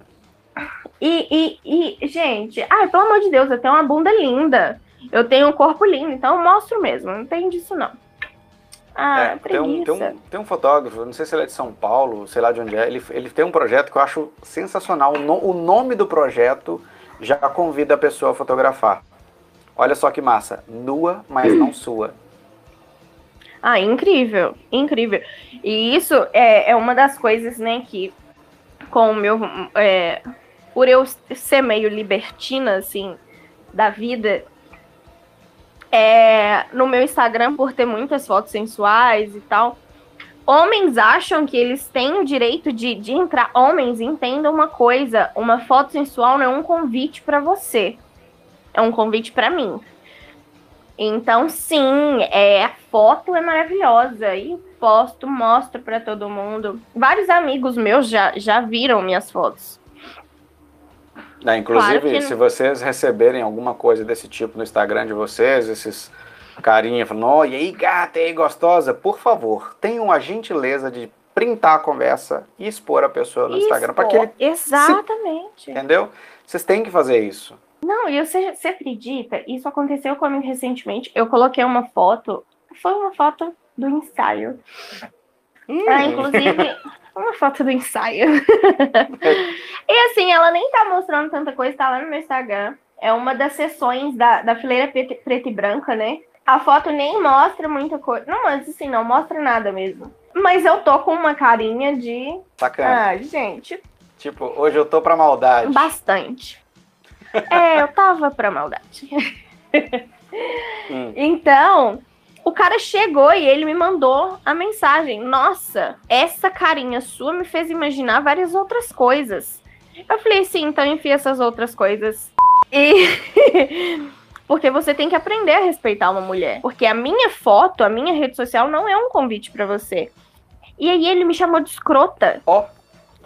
[SPEAKER 2] E, e, e, gente, ai, pelo amor de Deus, eu tenho uma bunda linda. Eu tenho um corpo lindo, então eu mostro mesmo, não tem disso não. Ah,
[SPEAKER 1] É, tem, um, tem, um, tem um fotógrafo, não sei se ele é de São Paulo, sei lá de onde é, ele, ele tem um projeto que eu acho sensacional. O, no- o nome do projeto já convida a pessoa a fotografar. Olha só que massa. Nua, mas não sua.
[SPEAKER 2] Ah, incrível, incrível. E isso é, é uma das coisas, né, que com o meu. é, por eu ser meio libertina, assim, da vida, é, no meu Instagram, por ter muitas fotos sensuais e tal, homens acham que eles têm o direito de, de entrar. Homens, entendam uma coisa: uma foto sensual não é um convite pra você, é um convite pra mim. Então, sim, é, a foto é maravilhosa. E posto, mostro pra todo mundo. Vários amigos meus já, já viram minhas fotos.
[SPEAKER 1] Né, inclusive,
[SPEAKER 2] Claro
[SPEAKER 1] se vocês receberem alguma coisa desse tipo no Instagram de vocês, esses carinha falando, e aí gata, e aí gostosa, por favor, tenham a gentileza de printar a conversa e expor a pessoa no Instagram, para que ele,
[SPEAKER 2] Exatamente.
[SPEAKER 1] entendeu? Vocês têm que fazer isso.
[SPEAKER 2] Não, e você, você acredita? Isso aconteceu comigo recentemente. Eu coloquei uma foto. Foi uma foto do ensaio. Ah, inclusive, foto do ensaio. e assim, ela nem tá mostrando tanta coisa, tá lá no meu Instagram. É uma das sessões da, da fileira preta, preta e branca, né? A foto nem mostra muita coisa. Não, mas assim, não mostra nada mesmo. Mas eu tô com uma carinha de.
[SPEAKER 1] Sacana.
[SPEAKER 2] Ah, gente,
[SPEAKER 1] Tipo, hoje eu tô pra maldade.
[SPEAKER 2] bastante. É, eu tava pra maldade.
[SPEAKER 1] Hum.
[SPEAKER 2] Então, o cara chegou e ele me mandou a mensagem: Nossa, essa carinha sua me fez imaginar várias outras coisas. Eu falei: Sim, então enfia essas outras coisas. E. Porque você tem que aprender a respeitar uma mulher. Porque a minha foto, a minha rede social não é um convite pra você. E aí ele me chamou de escrota.
[SPEAKER 1] Ó,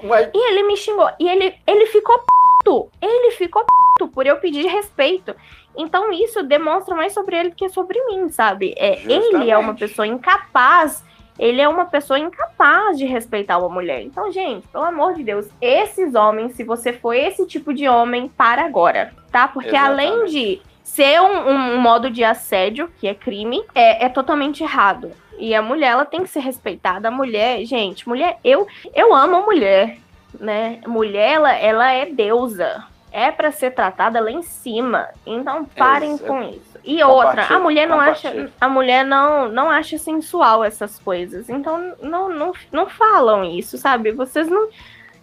[SPEAKER 1] ué,
[SPEAKER 2] E ele me xingou. E ele, ele ficou puto. Ele ficou puto por eu pedir respeito. Então isso demonstra mais sobre ele do que sobre mim, sabe? É, ele é uma pessoa incapaz. Ele é uma pessoa incapaz de respeitar uma mulher. Então, gente, pelo amor de Deus, esses homens, se você for esse tipo de homem, para agora, tá? Porque além
[SPEAKER 1] Exatamente.
[SPEAKER 2] de ser um, um modo de assédio, que é crime, é, é totalmente errado. E a mulher, ela tem que ser respeitada. A mulher, gente, mulher, eu, eu amo a mulher, né? Mulher, ela, ela é deusa. É pra ser tratada lá em cima. Então parem
[SPEAKER 1] Ex-
[SPEAKER 2] com isso. E outra, a mulher não acha, a mulher não, não acha sensual essas coisas. Então não, não, não falam isso, sabe? Vocês não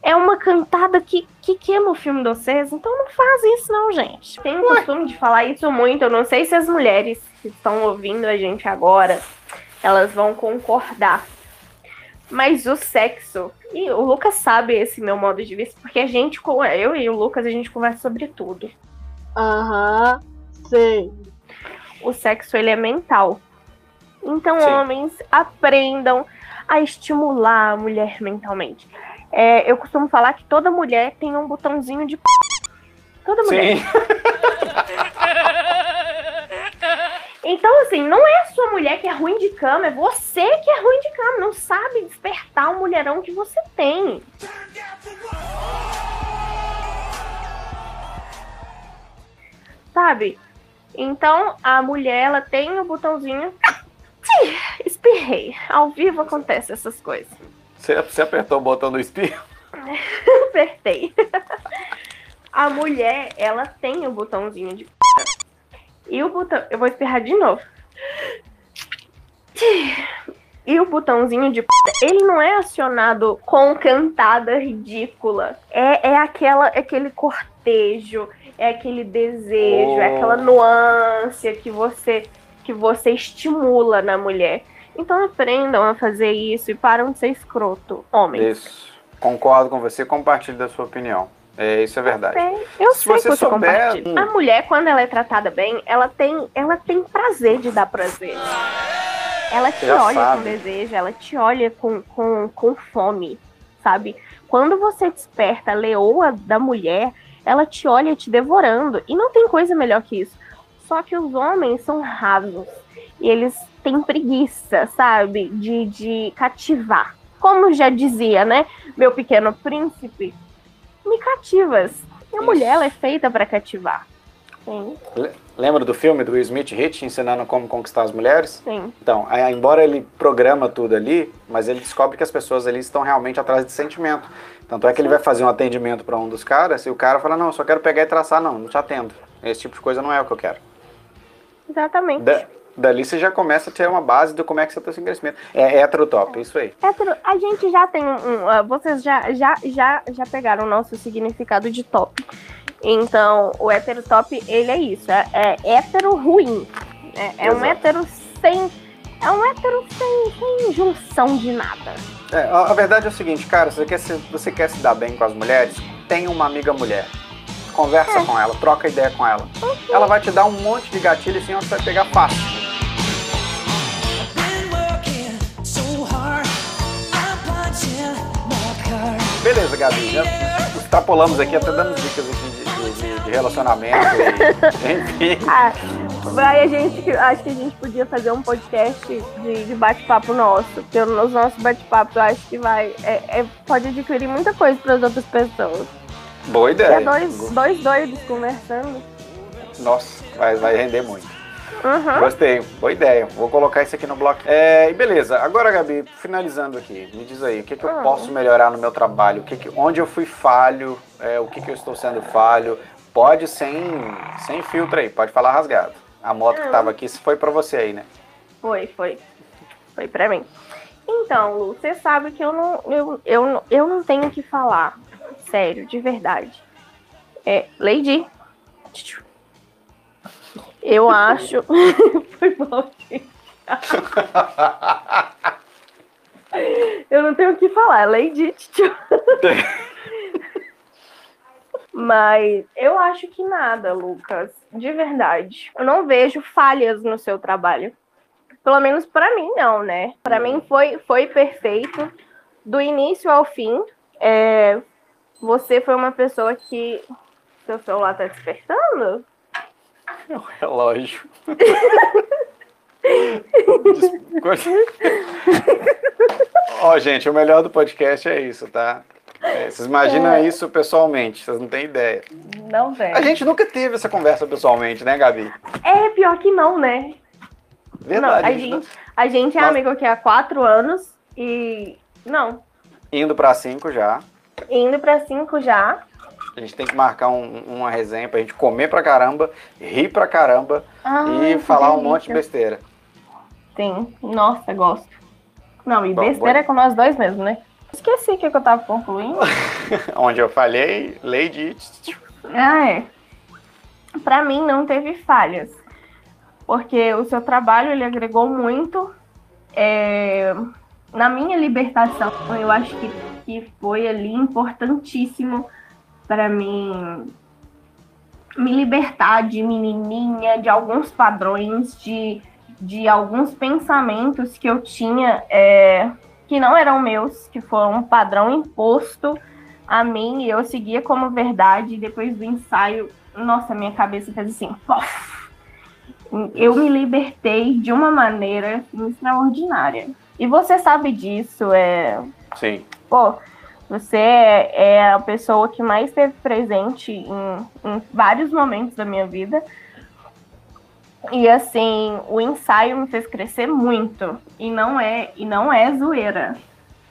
[SPEAKER 2] é uma cantada que, que queima o filme de vocês, então não fazem isso não, gente. Tem o costume de falar isso muito, eu não sei se as mulheres que estão ouvindo a gente agora, elas vão concordar. Mas o sexo, e o Lucas sabe esse meu modo de vista, porque a gente, com eu e o Lucas, a gente conversa sobre tudo.
[SPEAKER 4] Aham, sei.
[SPEAKER 2] O sexo, ele é mental. Então,
[SPEAKER 1] Sim.
[SPEAKER 2] homens, aprendam a estimular a mulher mentalmente. É, eu costumo falar que toda mulher tem um botãozinho de p. Toda mulher.
[SPEAKER 1] sim.
[SPEAKER 2] Então, assim, não é a sua mulher que é ruim de cama, é você que é ruim de cama. Não sabe despertar o mulherão que você tem. Sabe? Então, a mulher, ela tem o botãozinho. Espirrei. Ao vivo acontece essas coisas.
[SPEAKER 1] Você, você apertou o botão do espirro?
[SPEAKER 2] Apertei. A mulher, ela tem o botãozinho de. E o botão. Eu vou espirrar de novo. E o botãozinho de. Ele não é acionado com cantada ridícula. É, é aquela, é aquele cortejo, é aquele desejo, é
[SPEAKER 1] Oh.
[SPEAKER 2] aquela nuance que você, que você estimula na mulher. Então aprendam a fazer isso e param de ser escroto, homens.
[SPEAKER 1] Isso. Concordo com você, compartilhe da sua opinião. É, isso é verdade.
[SPEAKER 2] Eu
[SPEAKER 1] Se
[SPEAKER 2] sei
[SPEAKER 1] você
[SPEAKER 2] que você
[SPEAKER 1] souber,
[SPEAKER 2] compartilha.
[SPEAKER 1] hum.
[SPEAKER 2] A mulher, quando ela é tratada bem, ela tem, ela tem prazer de dar prazer. Ela te
[SPEAKER 1] Já
[SPEAKER 2] olha
[SPEAKER 1] sabe.
[SPEAKER 2] com desejo, ela te olha com, com, com fome, sabe? Quando você desperta a leoa da mulher, ela te olha te devorando. E não tem coisa melhor que isso. Só que os homens são rasos. E eles têm preguiça, sabe? De, de cativar. Como já dizia, né? Meu pequeno príncipe, me cativas. E a mulher, ela é feita para cativar. Sim,
[SPEAKER 1] Le- Lembra do filme do Will Smith Hit ensinando como conquistar as mulheres?
[SPEAKER 2] sim.
[SPEAKER 1] Então, aí, embora ele programa tudo ali, mas ele descobre que as pessoas ali estão realmente atrás de sentimento. Tanto é que ele vai fazer um atendimento para um dos caras e o cara fala: Não, só quero pegar e traçar, não, não te atendo. Esse tipo de coisa não é o que eu quero.
[SPEAKER 2] Exatamente.
[SPEAKER 1] Da- dali você já começa a ter uma base do como é que você está seu crescimento. É heterotop, isso aí.
[SPEAKER 2] Hétero, a gente já tem um. um, ah, vocês já, já, já, já pegaram o nosso significado de top. Então, o hétero top, ele é isso. É, é hétero ruim. É, é um hétero sem. É um hétero sem, sem junção de nada.
[SPEAKER 1] É, a, a verdade é o seguinte, cara, se você quer se, você quer se dar bem com as mulheres, tenha uma amiga mulher. Conversa com ela, troca ideia com ela. Ela vai te dar um monte de gatilho assim, onde você vai pegar fácil. Beleza, Gabi, já extrapolamos aqui, até dando dicas aqui de, de- de relacionamento e, enfim.
[SPEAKER 2] Ah, vai a gente. Acho que a gente podia fazer um podcast de, de bate-papo nosso. Porque nos nossos bate-papos eu acho que vai. é- é- pode adquirir muita coisa para as outras pessoas.
[SPEAKER 1] Boa
[SPEAKER 2] É
[SPEAKER 1] ideia.
[SPEAKER 2] dois, dois doidos conversando.
[SPEAKER 1] Nossa, vai, vai render muito.
[SPEAKER 2] Uhum.
[SPEAKER 1] Gostei, boa ideia. Vou colocar isso aqui no bloco. É, e beleza, agora, Gabi, finalizando aqui, me diz aí, o que, que eu
[SPEAKER 2] Ah.
[SPEAKER 1] posso melhorar no meu trabalho? O que que- onde eu fui falho? É, o que, que eu estou sendo falho? Pode sem, sem filtro aí, pode falar rasgado. A moto que tava aqui foi pra você aí, né?
[SPEAKER 2] Foi, foi. Foi pra mim. Então, Lu, você sabe que eu não, eu, eu, não- eu não tenho o que falar. Sério, de verdade. É, Lady. Eu acho. Foi mal, gente. Eu não tenho o que falar, Lady. Mas eu acho que nada, Lucas. De verdade. Eu não vejo falhas no seu trabalho. Pelo menos pra mim, não, né? Pra mim foi, foi perfeito. Do início ao fim. É, você foi uma pessoa que. Seu celular tá despertando?
[SPEAKER 1] Meu relógio. Ó, gente, o melhor do podcast é isso, tá? É, vocês imaginam
[SPEAKER 2] É.
[SPEAKER 1] isso pessoalmente, vocês não têm ideia.
[SPEAKER 2] Não, velho.
[SPEAKER 1] A gente nunca teve essa conversa pessoalmente, né, Gabi?
[SPEAKER 2] É pior que não, né?
[SPEAKER 1] Verdade.
[SPEAKER 2] não, a
[SPEAKER 1] gente
[SPEAKER 2] gente, a gente é
[SPEAKER 1] Nossa.
[SPEAKER 2] amigo aqui há quatro anos e. Não.
[SPEAKER 1] Indo pra cinco já.
[SPEAKER 2] Indo pra cinco já.
[SPEAKER 1] A gente tem que marcar um- uma resenha pra gente comer pra caramba, rir pra caramba
[SPEAKER 2] Ai,
[SPEAKER 1] e falar um monte de besteira.
[SPEAKER 2] Sim. Nossa, gosto. Não, e
[SPEAKER 1] Bom,
[SPEAKER 2] besteira é com nós dois mesmo, né? Esqueci o que, que eu tava concluindo.
[SPEAKER 1] Onde eu falhei, Lady.
[SPEAKER 2] Ah, é. Pra mim não teve falhas. Porque o seu trabalho ele agregou muito é, na minha libertação. Eu acho que, que foi ali importantíssimo para mim me libertar de menininha, de alguns padrões, de, de alguns pensamentos que eu tinha é, que não eram meus, que foram um padrão imposto a mim e eu seguia como verdade. E depois do ensaio, nossa, minha cabeça fez assim, pof! Eu me libertei de uma maneira assim, extraordinária. E você sabe disso, é.
[SPEAKER 1] Sim.
[SPEAKER 2] Pô, você é é a pessoa que mais esteve presente em, em vários momentos da minha vida. E assim, o ensaio me fez crescer muito. E não é, e não é zoeira.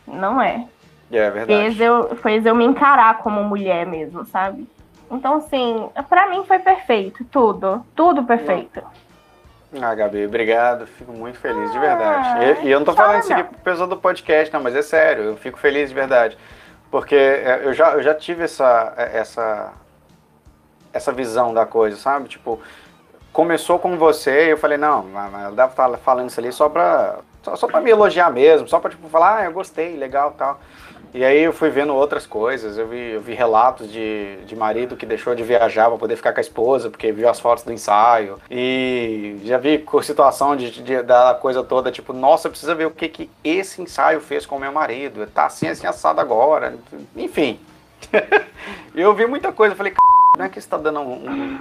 [SPEAKER 2] Não é
[SPEAKER 1] É verdade.
[SPEAKER 2] fez eu, fez eu me encarar como mulher mesmo, sabe? Então, assim, pra mim foi perfeito, tudo. Tudo perfeito.
[SPEAKER 1] Ah, Gabi, obrigado. Fico muito feliz, de verdade.
[SPEAKER 2] Ah,
[SPEAKER 1] E, e eu não tô
[SPEAKER 2] fala
[SPEAKER 1] falando isso aqui pro pessoal do podcast, não, mas é sério, eu fico feliz de verdade. Porque é, eu já, eu já tive essa, é, essa, essa visão da coisa, sabe? Tipo, começou com você e eu falei, não, ela deve estar falando isso ali só pra, só, só pra me elogiar mesmo, só pra tipo, falar, ah, eu gostei, legal tal. E aí eu fui vendo outras coisas, eu vi, eu vi relatos de, de marido que deixou de viajar para poder ficar com a esposa, porque viu as fotos do ensaio. E já vi situação de, de- da coisa toda, tipo, nossa, precisa ver o que, que esse ensaio fez com o meu marido. Tá assim, assim, assado agora. Enfim. eu vi muita coisa, falei, "C***, não é que isso tá dando um, um-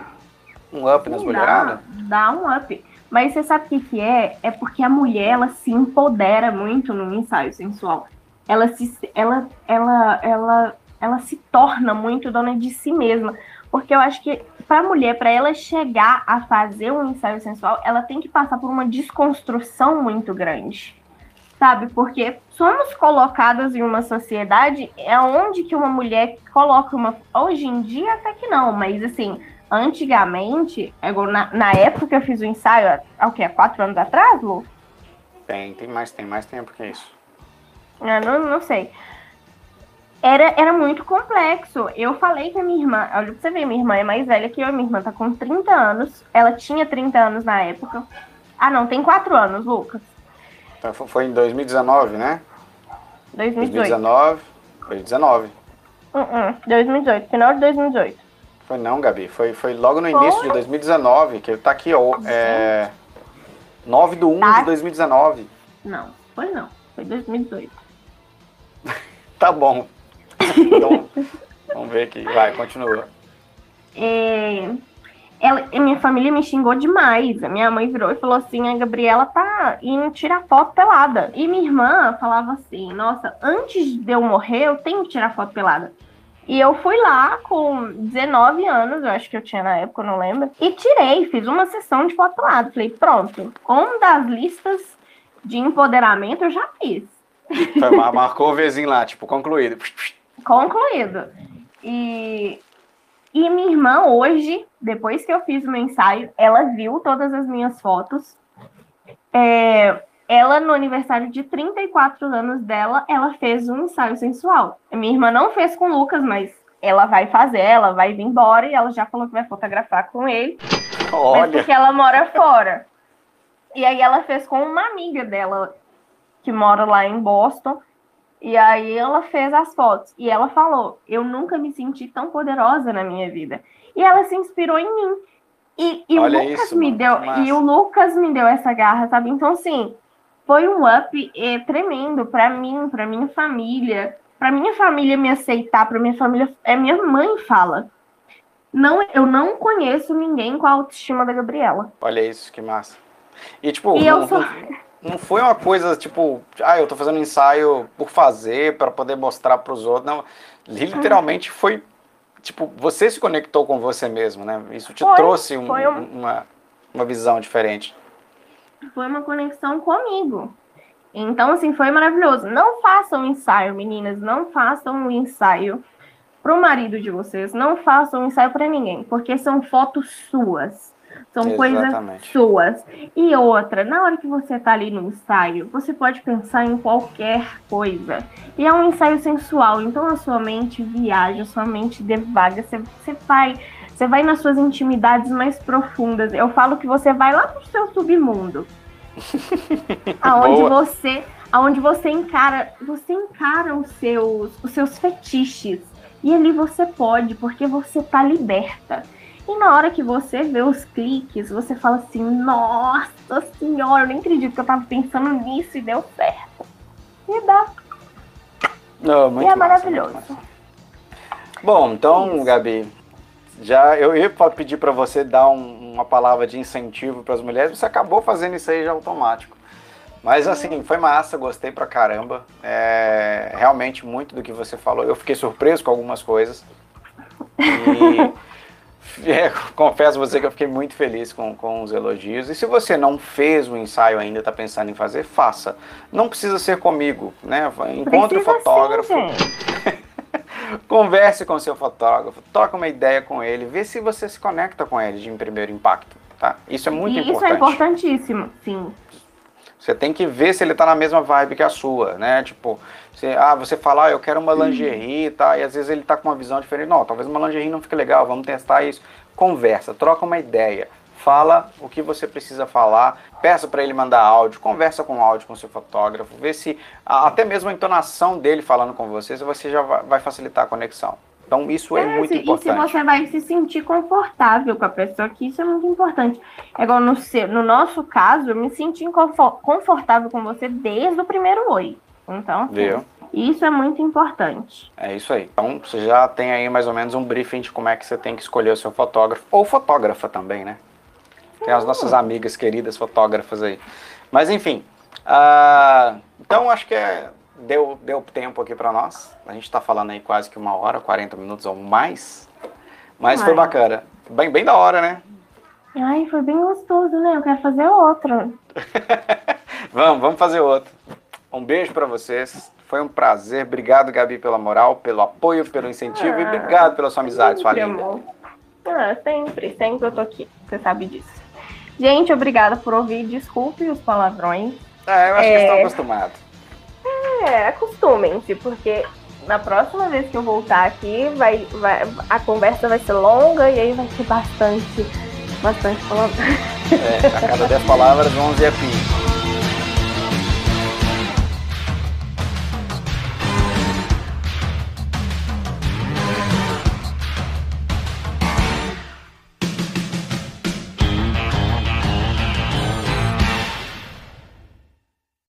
[SPEAKER 1] Um up nas mulheradas?
[SPEAKER 2] Dá, dá um up. Mas você sabe o que, que é? É porque a mulher ela se empodera muito no ensaio sensual. Ela se, ela, ela, ela, ela se torna muito dona de si mesma. Porque eu acho que para a mulher, para ela chegar a fazer um ensaio sensual, ela tem que passar por uma desconstrução muito grande. Sabe? Porque somos colocadas em uma sociedade é onde que uma mulher coloca uma. Hoje em dia até que não, mas assim, antigamente, é na, na época que eu fiz o ensaio, há o quê? Há quatro anos atrás, Lu?
[SPEAKER 1] Tem, tem mais, tem mais tempo que isso.
[SPEAKER 2] Eu não, não sei. Era, era muito complexo. Eu falei com a minha irmã, olha pra você ver, minha irmã é mais velha que eu, minha irmã tá com 30 anos. Ela tinha 30 anos na época. Ah, não, tem 4 anos, Lucas.
[SPEAKER 1] Então, fo- foi em 2019, né?
[SPEAKER 2] 2018.
[SPEAKER 1] 2019. Foi 19.
[SPEAKER 2] Uh -uh, 2018, final de 2018.
[SPEAKER 1] Foi não, Gabi. Foi, foi logo no
[SPEAKER 2] Foi?
[SPEAKER 1] início de 2019, que ele tá aqui, ó. É, 9 de 1
[SPEAKER 2] Tá.
[SPEAKER 1] de 2019.
[SPEAKER 2] Não, foi não. Foi 2018.
[SPEAKER 1] Tá bom. Então, vamos ver aqui. Vai, continua.
[SPEAKER 2] É, ela, minha família me xingou demais. A minha mãe virou e falou assim: a Gabriela tá indo tirar foto pelada. E minha irmã falava assim: Nossa, antes de eu morrer, eu tenho que tirar foto pelada. E eu fui lá com 19 anos, eu acho que eu tinha na época, não lembro, e tirei, fiz uma sessão de foto pelada. Falei: Pronto, uma das listas de empoderamento eu já fiz.
[SPEAKER 1] Foi, marcou o vizinho lá, tipo, concluído.
[SPEAKER 2] concluído. E, e minha irmã hoje, depois que eu fiz o meu ensaio, ela viu todas as minhas fotos. É, ela, no aniversário de 34 anos dela, ela fez um ensaio sensual. Minha irmã não fez com o Lucas, mas ela vai fazer, ela vai vir embora e ela já falou que vai fotografar com ele. Mas
[SPEAKER 1] Olha,
[SPEAKER 2] porque ela mora fora. E aí ela fez com uma amiga dela que mora lá em Boston. E aí ela fez as fotos. E ela falou: Eu nunca me senti tão poderosa na minha vida. E ela se inspirou em mim. E, e o Lucas
[SPEAKER 1] isso,
[SPEAKER 2] me deu.
[SPEAKER 1] massa.
[SPEAKER 2] E o Lucas me deu essa garra, sabe? Então, assim, foi um up eh, tremendo pra mim, pra minha família. Pra minha família me aceitar, pra minha família. É minha mãe fala. Não, eu não conheço ninguém com a autoestima da Gabriela.
[SPEAKER 1] olha isso, que massa. E tipo,
[SPEAKER 2] E eu sou-
[SPEAKER 1] não- foi uma coisa tipo, ah, eu tô fazendo um ensaio por fazer, para poder mostrar pros outros. Não, literalmente foi, tipo, você se conectou com você mesmo, né? Isso te
[SPEAKER 2] Foi,
[SPEAKER 1] trouxe um-
[SPEAKER 2] foi um-
[SPEAKER 1] uma, uma visão diferente.
[SPEAKER 2] foi uma conexão comigo. Então, assim, foi maravilhoso. Não façam um ensaio, meninas, não façam um ensaio pro marido de vocês, não façam um ensaio para ninguém, porque são fotos suas. São coisas
[SPEAKER 1] Exatamente.
[SPEAKER 2] suas. E outra, na hora que você tá ali no ensaio, você pode pensar em qualquer coisa. E é um ensaio sensual, então a sua mente viaja, a sua mente devaga, você, você vai, você vai nas suas intimidades mais profundas. Eu falo que você vai lá pro seu submundo. aonde
[SPEAKER 1] Boa.
[SPEAKER 2] você, aonde você encara, você encara os seus, os seus fetiches. E ali você pode, porque você tá liberta. E na hora que você vê os cliques, você fala assim: Nossa senhora, eu nem acredito que eu tava pensando nisso e deu certo. E dá.
[SPEAKER 1] Muito
[SPEAKER 2] e é
[SPEAKER 1] massa,
[SPEAKER 2] maravilhoso.
[SPEAKER 1] muito massa. Bom, então,
[SPEAKER 2] Isso.
[SPEAKER 1] Gabi, já eu ia pedir para você dar um- uma palavra de incentivo para as mulheres, você acabou fazendo isso aí já automático. Mas assim, foi massa, gostei pra caramba. É, realmente muito do que você falou. Eu fiquei surpreso com algumas coisas. E é, confesso a você que eu fiquei muito feliz com, com os elogios. E se você não fez o ensaio ainda, está pensando em fazer, faça. Não precisa ser comigo, né? Encontre o fotógrafo.
[SPEAKER 2] gente.
[SPEAKER 1] Converse com o seu fotógrafo, troca uma ideia com ele, vê se você se conecta com ele de primeiro impacto, tá? Isso é muito
[SPEAKER 2] e
[SPEAKER 1] importante.
[SPEAKER 2] isso é importantíssimo, sim.
[SPEAKER 1] Você tem que ver se ele tá na mesma vibe que a sua, né? Tipo, você, ah, você fala, ah, eu quero uma lingerie, tá? E às vezes ele tá com uma visão diferente. Não, talvez uma lingerie não fique legal, vamos testar isso. Conversa, troca uma ideia. Fala o que você precisa falar, peça para ele mandar áudio, conversa com áudio com o seu fotógrafo, vê se até mesmo a entonação dele falando com você, você já vai facilitar a conexão. Então isso é,
[SPEAKER 2] É,
[SPEAKER 1] muito
[SPEAKER 2] se- E se
[SPEAKER 1] importante.
[SPEAKER 2] você vai se sentir confortável com a pessoa, que isso é muito importante. É igual no, seu, no nosso caso, eu me senti confo- confortável com você desde o primeiro oi. Então, assim,
[SPEAKER 1] Viu?
[SPEAKER 2] Isso é muito importante.
[SPEAKER 1] É isso aí. Então você já tem aí mais ou menos um briefing de como é que você tem que escolher o seu fotógrafo. Ou fotógrafa também, né? Tem as nossas amigas queridas fotógrafas aí. Mas enfim. ah, então acho que é- deu, deu tempo aqui pra nós. A gente tá falando aí quase que uma hora, 40 minutos ou mais. Mas foi
[SPEAKER 2] Mais.
[SPEAKER 1] bacana. Bem, bem da hora, né?
[SPEAKER 2] Ai, foi bem gostoso, né? Eu quero fazer outra.
[SPEAKER 1] Vamos, vamos fazer outro. Um beijo pra vocês. Foi um prazer. Obrigado, Gabi, pela moral, pelo apoio, pelo incentivo e
[SPEAKER 2] Ah,
[SPEAKER 1] obrigado pela sua amizade, sua
[SPEAKER 2] Sempre,
[SPEAKER 1] linda.
[SPEAKER 2] amor. Ah, sempre, sempre eu tô aqui. Você sabe disso. Gente, obrigada por ouvir. Desculpe os palavrões.
[SPEAKER 1] É, eu acho que
[SPEAKER 2] É.
[SPEAKER 1] eles estão acostumados.
[SPEAKER 2] É, acostumem-se, porque na próxima vez que eu voltar aqui, vai, vai, a conversa vai ser longa e aí vai ter bastante, bastante palavrão.
[SPEAKER 1] É, a cada 10 palavras, 11 é pi.